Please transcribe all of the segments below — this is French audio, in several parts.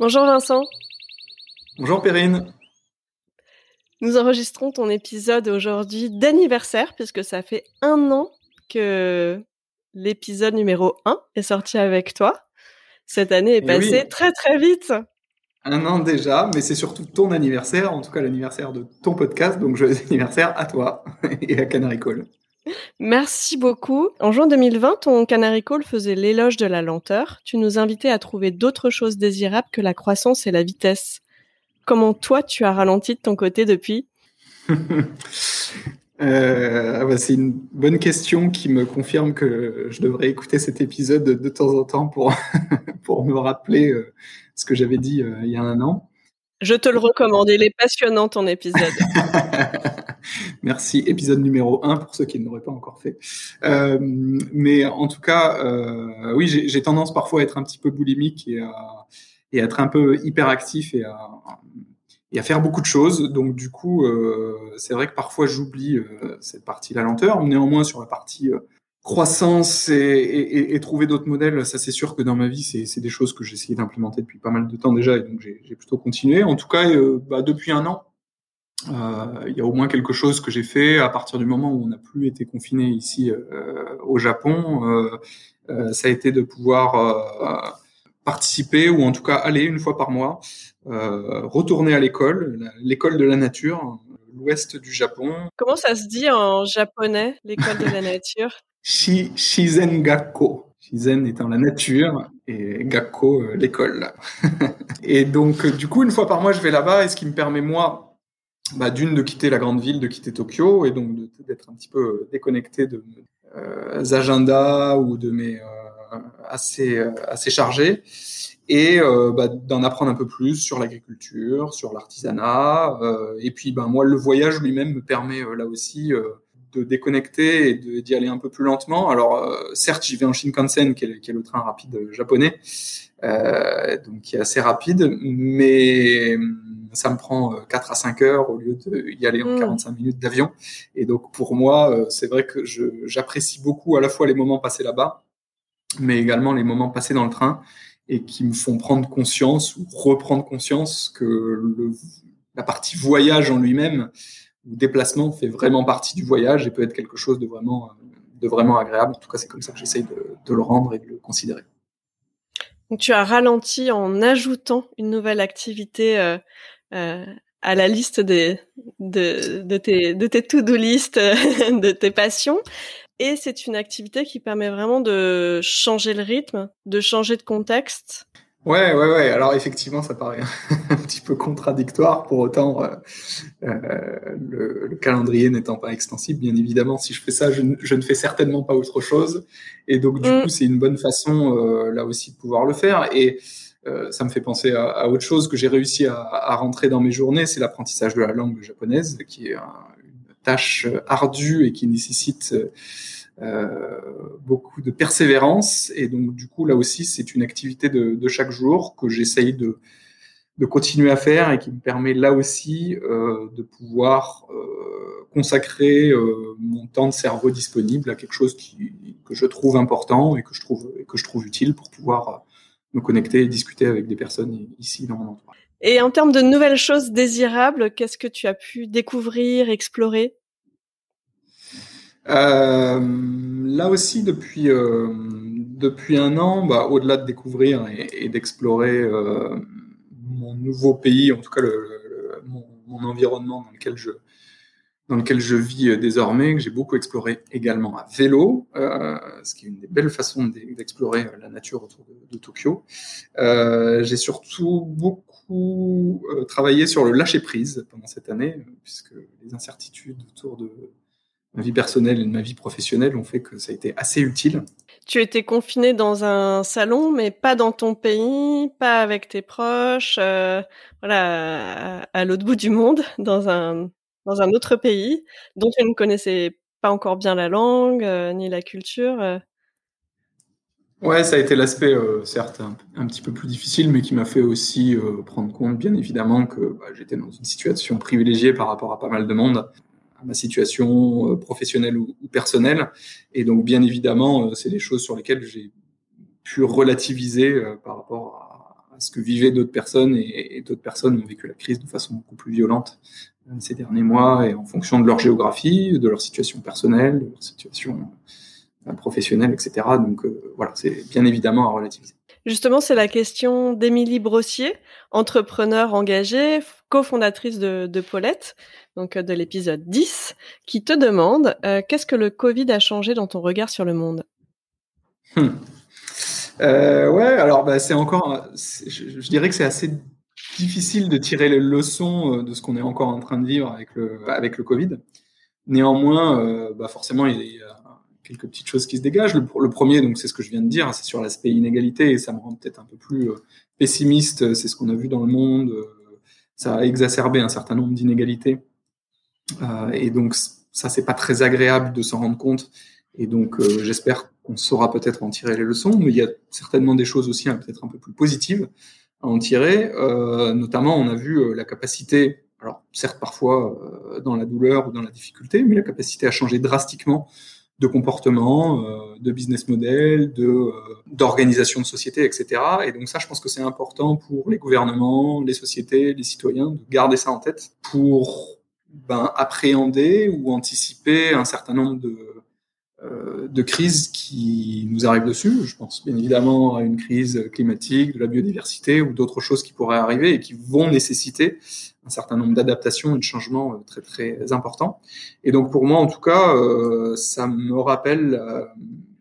Bonjour Vincent. Bonjour Perrine. Nous enregistrons ton épisode aujourd'hui d'anniversaire puisque ça fait un an que l'épisode numéro 1 est sorti avec toi. Cette année est Eh passée oui. très très vite. Un an déjà, mais c'est surtout ton anniversaire, en tout cas l'anniversaire de ton podcast, donc joyeux anniversaire à toi et à Canary Call. Merci beaucoup. En juin 2020, ton Canary Call faisait l'éloge de la lenteur. Tu nous invitais à trouver d'autres choses désirables que la croissance et la vitesse. Comment toi, tu as ralenti de ton côté depuis? Euh, ah bah, c'est une bonne question qui me confirme que je devrais écouter cet épisode de temps en temps pour, pour me rappeler euh, ce que j'avais dit euh, il y a un an. Je te le recommande, il est passionnant ton épisode. Merci, épisode numéro 1 pour ceux qui ne l'auraient pas encore fait. Euh, mais en tout cas, euh, oui, j'ai tendance parfois à être un petit peu boulimique et à, être un peu hyperactif et à, faire beaucoup de choses. Donc du coup, euh, c'est vrai que parfois j'oublie cette partie la lenteur. Néanmoins, sur la partie croissance et, et, et trouver d'autres modèles, ça c'est sûr que dans ma vie, c'est des choses que j'ai essayé d'implémenter depuis pas mal de temps déjà, et donc j'ai plutôt continué. En tout cas, euh, bah, depuis un an, euh, il y a au moins quelque chose que j'ai fait à partir du moment où on n'a plus été confiné ici euh, au Japon. Euh, euh, ça a été de pouvoir participer ou en tout cas aller une fois par mois, retourner à l'école, l'école de la nature, l'ouest du Japon, Comment ça se dit en japonais, l'école de la nature? Shi, Shizen Gakko. Shizen étant la nature et Gakko euh, l'école. et donc, euh, du coup, une fois par mois, je vais là-bas et ce qui me permet, moi, bah, d'une, de quitter la grande ville, de quitter Tokyo et donc d'être un petit peu déconnecté de mes euh, agendas ou de mes euh, assez, euh, assez chargés et euh, bah, d'en apprendre un peu plus sur l'agriculture, sur l'artisanat. euh, et puis, ben, moi, le voyage lui-même me permet euh, là aussi euh, de déconnecter et de- d'y aller un peu plus lentement. Alors, euh, certes, j'y vais en Shinkansen, qui est, le- qui est le train rapide euh, japonais, euh, donc qui est assez rapide, mais ça me prend euh, 4 à 5 heures au lieu d'y aller en Mm. 45 minutes d'avion. Et donc, pour moi, c'est vrai que j'apprécie beaucoup à la fois les moments passés là-bas, mais également les moments passés dans le train et qui me font prendre conscience ou reprendre conscience que le, la partie voyage en lui-même ou déplacement fait vraiment partie du voyage et peut être quelque chose de vraiment, euh, agréable. En tout cas, c'est comme ça que j'essaye de, le rendre et de le considérer. Tu as ralenti en ajoutant une nouvelle activité euh, euh, à la liste de, tes, de tes to-do list, de tes passions. Et c'est une activité qui permet vraiment de changer le rythme, de changer de contexte. Ouais, ouais, ouais. Alors effectivement, ça paraît un petit peu contradictoire. Pour autant, euh, euh, le, le calendrier n'étant pas extensible, bien évidemment, si je fais ça, je, ne- je ne fais certainement pas autre chose. Et donc, du Mm. coup, c'est une bonne façon euh, là aussi de pouvoir le faire. Et euh, ça me fait penser à, à autre chose que j'ai réussi à, à rentrer dans mes journées, c'est l'apprentissage de la langue japonaise, qui est un- une tâche ardue et qui nécessite euh, beaucoup de persévérance. Et donc, du coup, là aussi, c'est une activité de, chaque jour que j'essaye de, continuer à faire et qui me permet là aussi euh, de pouvoir euh, consacrer euh, mon temps de cerveau disponible à quelque chose que je trouve important et que je trouve, que je trouve utile pour pouvoir euh, me connecter et discuter avec des personnes ici dans mon entourage. Et en termes de nouvelles choses désirables, qu'est-ce que tu as pu découvrir, explorer? Euh, là aussi, depuis, euh, depuis un an, bah, au-delà de découvrir et, d'explorer euh, mon nouveau pays, en tout cas mon, environnement dans lequel je, dans lequel je vis euh, désormais, que j'ai beaucoup exploré également à vélo, euh, ce qui est une des belles façons d'e- d'explorer euh, la nature autour de, Tokyo. Euh, j'ai surtout beaucoup euh, travaillé sur le lâcher-prise pendant cette année, euh, puisque les incertitudes autour de ma vie personnelle et de ma vie professionnelle ont fait que ça a été assez utile. Tu étais confiné dans un salon, mais pas dans ton pays, pas avec tes proches, euh, voilà, à, à l'autre bout du monde, dans un dans un autre pays dont tu ne connaissais pas encore bien la langue euh, ni la culture. euh. Ouais, ça a été l'aspect, euh, certes, un, un petit peu plus difficile, mais qui m'a fait aussi euh, prendre compte, bien évidemment, que bah, j'étais dans une situation privilégiée par rapport à pas mal de monde, ma situation euh, professionnelle ou, personnelle. Et donc, bien évidemment, euh, c'est des choses sur lesquelles j'ai pu relativiser euh, par rapport à, à ce que vivaient d'autres personnes et, d'autres personnes ont vécu la crise de façon beaucoup plus violente ces derniers mois et en fonction de leur géographie, de leur situation personnelle, de leur situation professionnelle, etc. Donc voilà, c'est bien évidemment à relativiser. Justement, c'est la question d'Émilie Brossier, entrepreneur engagée, cofondatrice de, Paulette, donc de l'épisode 10, qui te demande euh, qu'est-ce que le Covid a changé dans ton regard sur le monde? Hmm. euh, Ouais, alors bah, c'est encore, je, dirais que c'est assez difficile de tirer les leçons euh, de ce qu'on est encore en train de vivre avec le, avec le Covid. Néanmoins, euh, bah forcément, il y a quelques petites choses qui se dégagent. Le, premier, donc c'est ce que je viens de dire, c'est sur l'aspect inégalité et ça me rend peut-être un peu plus euh, pessimiste. C'est ce qu'on a vu dans le monde. Euh, ça a exacerbé un certain nombre d'inégalités euh, et donc ça c'est pas très agréable de s'en rendre compte. Et donc j'espère qu'on saura peut-être en tirer les leçons, mais il y a certainement des choses aussi hein, peut-être un peu plus positives à en tirer. notamment, on a vu la capacité alors certes parfois dans la douleur ou dans la difficulté, mais la capacité à changer drastiquement de comportement, euh, de business model, de euh, d'organisation de société, etc. Et donc ça, je pense que c'est important pour les gouvernements, les sociétés, les citoyens de garder ça en tête pour ben, appréhender ou anticiper un certain nombre de de crises qui nous arrivent dessus. Je pense bien évidemment à une crise climatique, de la biodiversité ou d'autres choses qui pourraient arriver et qui vont nécessiter un certain nombre d'adaptations et de changements euh, très très importants. Et donc pour moi en tout cas, euh, ça me rappelle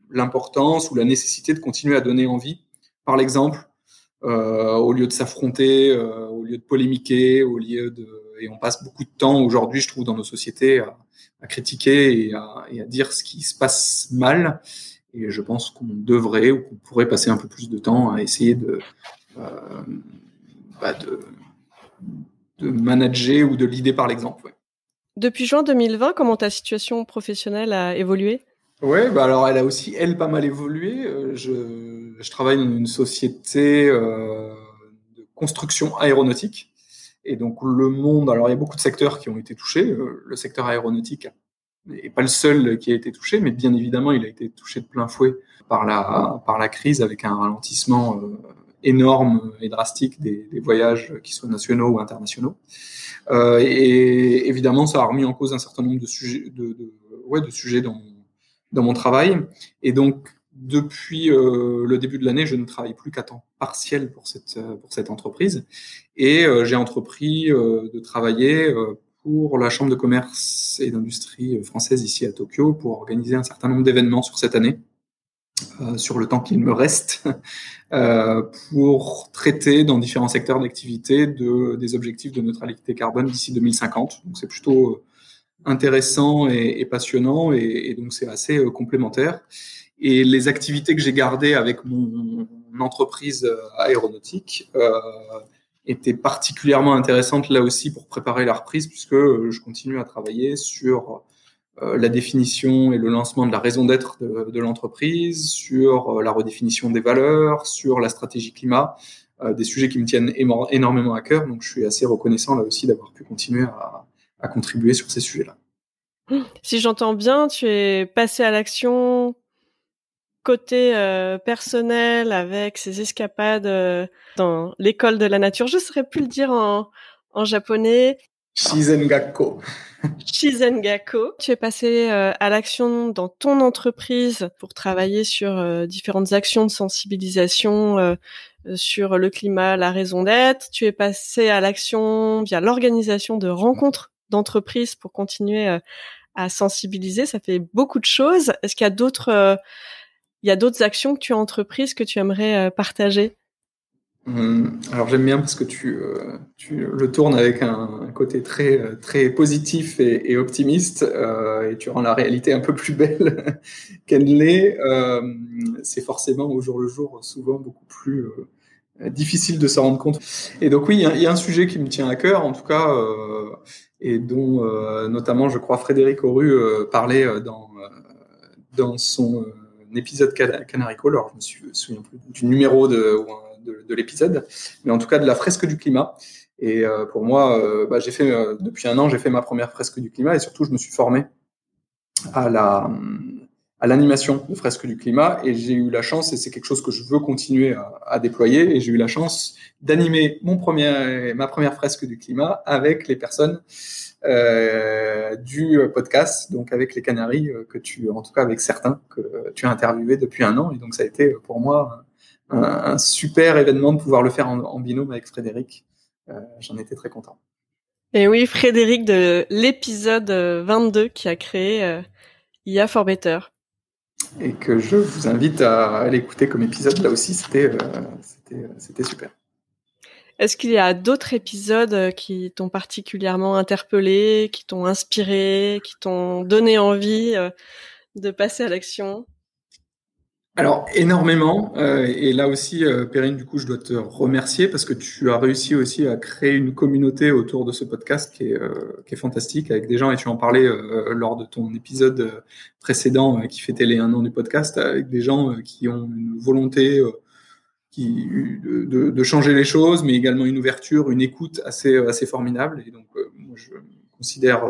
l'importance ou la nécessité de continuer à donner envie par l'exemple au lieu de s'affronter, au lieu de polémiquer, au lieu de et on passe beaucoup de temps aujourd'hui, je trouve, dans nos sociétés à, à critiquer et à, et à, dire ce qui se passe mal. Et je pense qu'on devrait ou qu'on pourrait passer un peu plus de temps à essayer de, euh, bah de, de, manager ou de l'idée par l'exemple. Ouais. Depuis juin 2020, comment ta situation professionnelle a évolué? Ouais, bah alors elle a aussi elle pas mal évolué. Euh, je, je travaille dans une société euh, de construction aéronautique et donc le monde, alors il y a beaucoup de secteurs qui ont été touchés. Euh, le secteur aéronautique n'est pas le seul qui a été touché, mais bien évidemment il a été touché de plein fouet par la par la crise avec un ralentissement euh, énorme et drastique des, voyages, qui soient nationaux ou internationaux. Euh, et évidemment, ça a remis en cause un certain nombre de sujets, de, de ouais, de sujets dans, dans mon travail. Et donc, depuis euh, le début de l'année, je ne travaille plus qu'à temps partiel pour cette, euh, pour cette entreprise. Et euh, j'ai entrepris de travailler pour la Chambre de commerce et d'industrie française ici à Tokyo pour organiser un certain nombre d'événements sur cette année, sur le temps qu'il me reste, pour traiter dans différents secteurs d'activité de, des objectifs de neutralité carbone d'ici 2050. Donc c'est plutôt intéressant et, passionnant et donc c'est assez complémentaire. Et les activités que j'ai gardées avec mon, entreprise euh, aéronautique euh, étaient particulièrement intéressantes là aussi pour préparer la reprise, puisque euh, je continue à travailler sur euh, la définition et le lancement de la raison d'être de, l'entreprise, sur la redéfinition des valeurs, sur la stratégie climat, des sujets qui me tiennent énormément à cœur. Donc je suis assez reconnaissant là aussi d'avoir pu continuer à contribuer sur ces sujets-là. Si j'entends bien, tu es passé à l'action côté euh, personnel avec ses escapades euh, dans l'école de la nature. Je ne saurais plus le dire en, en japonais. Shizengakko. Shizengakko. Tu es passé euh, à l'action dans ton entreprise pour travailler sur différentes actions de sensibilisation sur le climat, la raison d'être. Tu es passé à l'action via l'organisation de rencontres d'entreprises pour continuer à sensibiliser. Ça fait beaucoup de choses. Est-ce qu'il y a d'autres il y a d'autres actions que tu as entreprises que tu aimerais euh, partager? Hum, alors j'aime bien parce que tu, euh, tu le tournes avec un, côté très euh, très positif et, optimiste et tu rends la réalité un peu plus belle qu'elle l'est. c'est forcément au jour le jour souvent beaucoup plus difficile de s'en rendre compte. Et donc oui, il y, a un sujet qui me tient à cœur en tout cas et dont notamment je crois Frédéric Auru parlait dans dans son épisode Canarico, alors je me souviens plus du numéro de, de, l'épisode, mais en tout cas de la fresque du climat. Et euh, pour moi, euh, bah, j'ai fait euh, depuis un an, j'ai fait ma première fresque du climat et surtout je me suis formé à la à l'animation de fresques du climat et j'ai eu la chance et c'est quelque chose que je veux continuer à, déployer et j'ai eu la chance d'animer mon premier ma première fresque du climat avec les personnes euh, du podcast donc avec les Canaries euh, que tu en tout cas avec certains que tu as interviewé depuis un an et donc ça a été pour moi un, super événement de pouvoir le faire en, binôme avec Frédéric. Euh, j'en étais très content. Et oui Frédéric de l'épisode 22 qui a créé IA for Better et que je vous invite à, l'écouter comme épisode. Là aussi, c'était euh, c'était super. Est-ce qu'il y a d'autres épisodes euh, qui t'ont particulièrement interpellé, qui t'ont inspiré, qui t'ont donné envie euh, de passer à l'action? Alors énormément, euh, et là aussi, euh, Perrine, du coup, je dois te remercier parce que tu as réussi aussi à créer une communauté autour de ce podcast qui est, euh, fantastique avec des gens, et tu en parlais lors de ton épisode précédent qui fêtait les un an du podcast, avec des gens qui ont une volonté qui, de, changer les choses, mais également une ouverture, une écoute assez, assez formidable. Et donc, je considère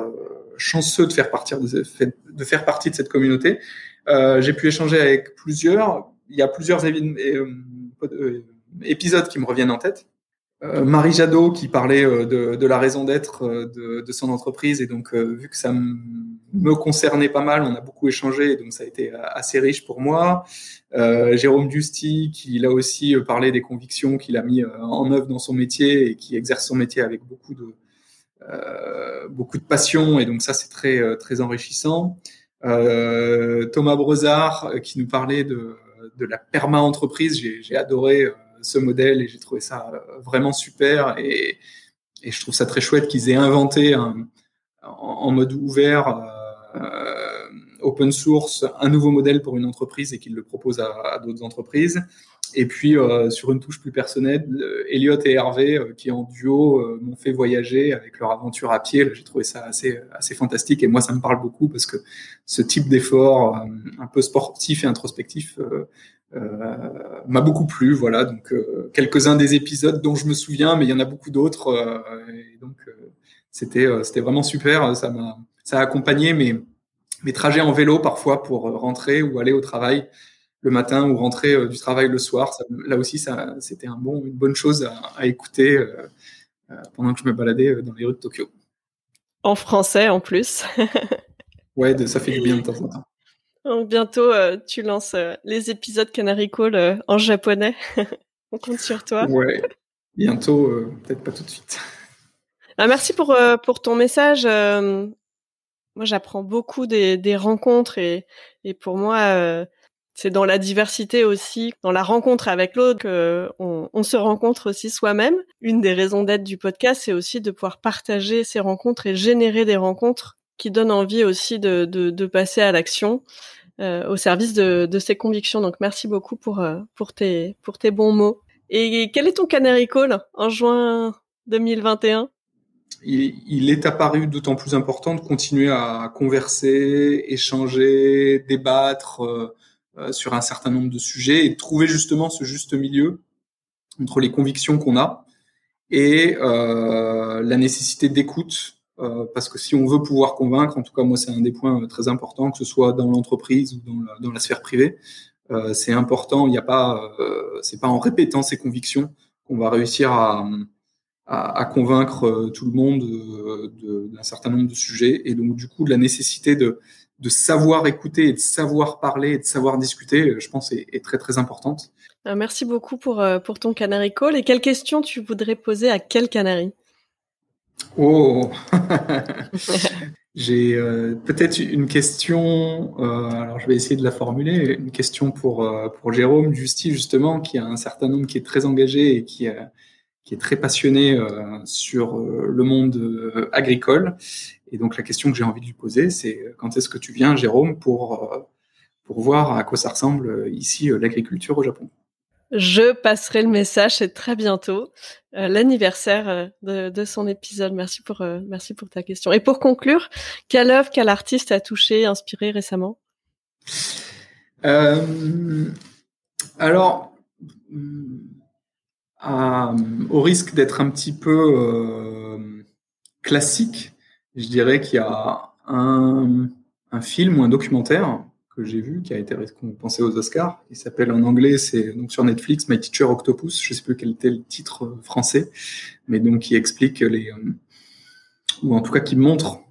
chanceux de faire partie de cette communauté. Euh, j'ai pu échanger avec plusieurs. Il y a plusieurs euh, euh, épisodes qui me reviennent en tête. Marie Jadot qui parlait de, la raison d'être de, de, son entreprise et donc vu que ça me concernait pas mal, on a beaucoup échangé donc ça a été assez riche pour moi. Jérôme Justy qui là aussi parlait des convictions qu'il a mis en œuvre dans son métier et qui exerce son métier avec beaucoup de beaucoup de passion et donc ça c'est très très enrichissant. Euh, Thomas Brezard euh, qui nous parlait de, de la perma-entreprise. J'ai adoré euh, ce modèle et j'ai trouvé ça vraiment super et, et, je trouve ça très chouette qu'ils aient inventé un, en, mode ouvert, open source, un nouveau modèle pour une entreprise et qu'ils le proposent à d'autres entreprises. Et puis euh, sur une touche plus personnelle, euh, Elliot et Hervé, euh, qui en duo m'ont fait voyager avec leur aventure à pied. J'ai trouvé ça assez assez fantastique et moi ça me parle beaucoup parce que ce type d'effort un peu sportif et introspectif m'a beaucoup plu. Voilà donc quelques-uns des épisodes dont je me souviens, mais il y en a beaucoup d'autres. et donc c'était c'était vraiment super. Ça m'a ça a accompagné mes mes trajets en vélo parfois pour rentrer ou aller au travail le matin ou rentrer euh, du travail le soir. Ça, là aussi, ça, c'était un bon, une bonne chose à, à écouter euh, euh pendant que je me baladais dans les rues de Tokyo. En français en plus. ouais, ça fait du bien de temps en temps. Donc, bientôt, tu lances les épisodes Canary Call en japonais. On compte sur toi. Ouais, bientôt, peut-être pas tout de suite. Ah, merci pour, pour ton message. moi, j'apprends beaucoup des, des rencontres et, et pour moi, c'est dans la diversité aussi, dans la rencontre avec l'autre qu'on on se rencontre aussi soi-même. Une des raisons d'être du podcast, c'est aussi de pouvoir partager ces rencontres et générer des rencontres qui donnent envie aussi de, passer à l'action euh, au service de, de ses convictions. Donc merci beaucoup pour, euh, pour, tes, pour tes bons mots. Et quel est ton canary call en juin 2021 il, est apparu d'autant plus important de continuer à converser, échanger, débattre, euh, sur un certain nombre de sujets et trouver justement ce juste milieu entre les convictions qu'on a et euh, la nécessité d'écoute. Euh, parce que si on veut pouvoir convaincre, en tout cas moi c'est un des points très importants, que ce soit dans l'entreprise ou dans la, sphère privée, euh, c'est important. Il n'y a pas, euh, c'est pas en répétant ses convictions qu'on va réussir à, à, à, convaincre tout le monde d'un certain nombre de sujets. Et donc du coup, de la nécessité de de savoir écouter et de savoir parler et de savoir discuter, euh, je pense, est, est très très importante. Euh, merci beaucoup pour, euh, pour ton Canary Call. Et quelle question tu voudrais poser à quel Canary Oh J'ai peut-être une question, euh, alors je vais essayer de la formuler, une question pour, pour Jérôme Justy, justement, qui a un certain nombre, qui est très engagé et qui, qui est très passionné sur le monde agricole et donc la question que j'ai envie de lui poser, c'est euh, quand est-ce que tu viens, Jérôme, pour, euh, pour voir à quoi ça ressemble euh, ici l'agriculture au Japon? Je passerai le message, c'est très bientôt l'anniversaire de, de, son épisode. Merci pour, merci pour ta question. Et pour conclure, quelle œuvre, quel artiste a touché, inspiré récemment? Alors, au risque d'être un petit peu classique, je dirais qu'il y a un, un, film ou un documentaire que j'ai vu, qui a été récompensé aux Oscars. Il s'appelle en anglais, c'est donc sur Netflix, My Teacher Octopus. Je sais plus quel était le titre français, mais donc qui explique les, ou en tout cas qui montre euh,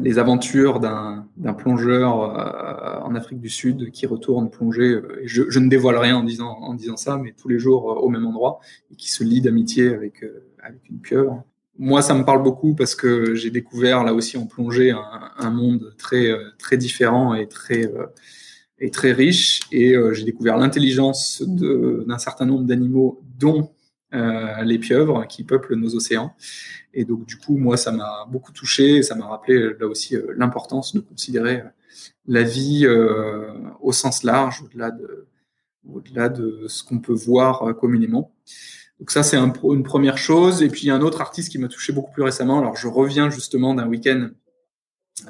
les aventures d'un plongeur euh, en Afrique du Sud qui retourne plonger. Euh, je, je, ne dévoile rien en disant, ça, mais tous les jours au même endroit et qui se lie d'amitié avec, avec une pieuvre. Moi, ça me parle beaucoup parce que j'ai découvert là aussi en plongée un, un monde très très différent et très et très riche. Et j'ai découvert l'intelligence d'un certain nombre d'animaux, dont euh, les pieuvres qui peuplent nos océans. Et donc, du coup, moi, ça m'a beaucoup touché et ça m'a rappelé là aussi euh, l'importance de considérer euh, la vie au sens large, au-delà de, au-delà de ce qu'on peut voir communément. Donc ça, c'est un, une première chose. Et puis, il y a un autre artiste qui m'a touché beaucoup plus récemment. Alors, je reviens justement d'un week-end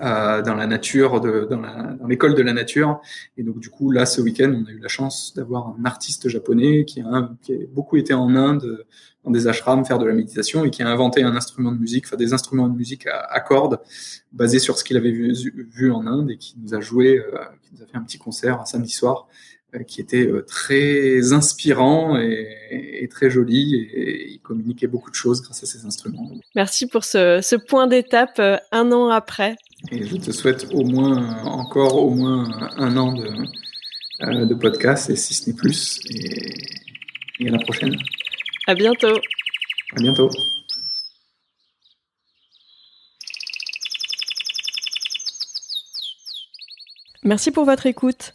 euh, dans la nature, de, dans l'école de la nature. Et donc du coup, là, ce week-end, on a eu la chance d'avoir un artiste japonais qui a, qui a beaucoup été en Inde, dans des ashrams, faire de la méditation et qui a inventé un instrument de musique, enfin des instruments de musique à, à cordes, basés sur ce qu'il avait vu, vu, en Inde et qui nous a joué, euh, qui nous a fait un petit concert un samedi soir qui était euh, très inspirant et, et, très joli et, il communiquait beaucoup de choses grâce à ces instruments. Merci pour ce, ce point d'étape un an après. Et je te souhaite au moins, encore au moins un an de, euh, de podcast, et si ce n'est plus. Et, et à la prochaine. À bientôt. À bientôt. Merci pour votre écoute.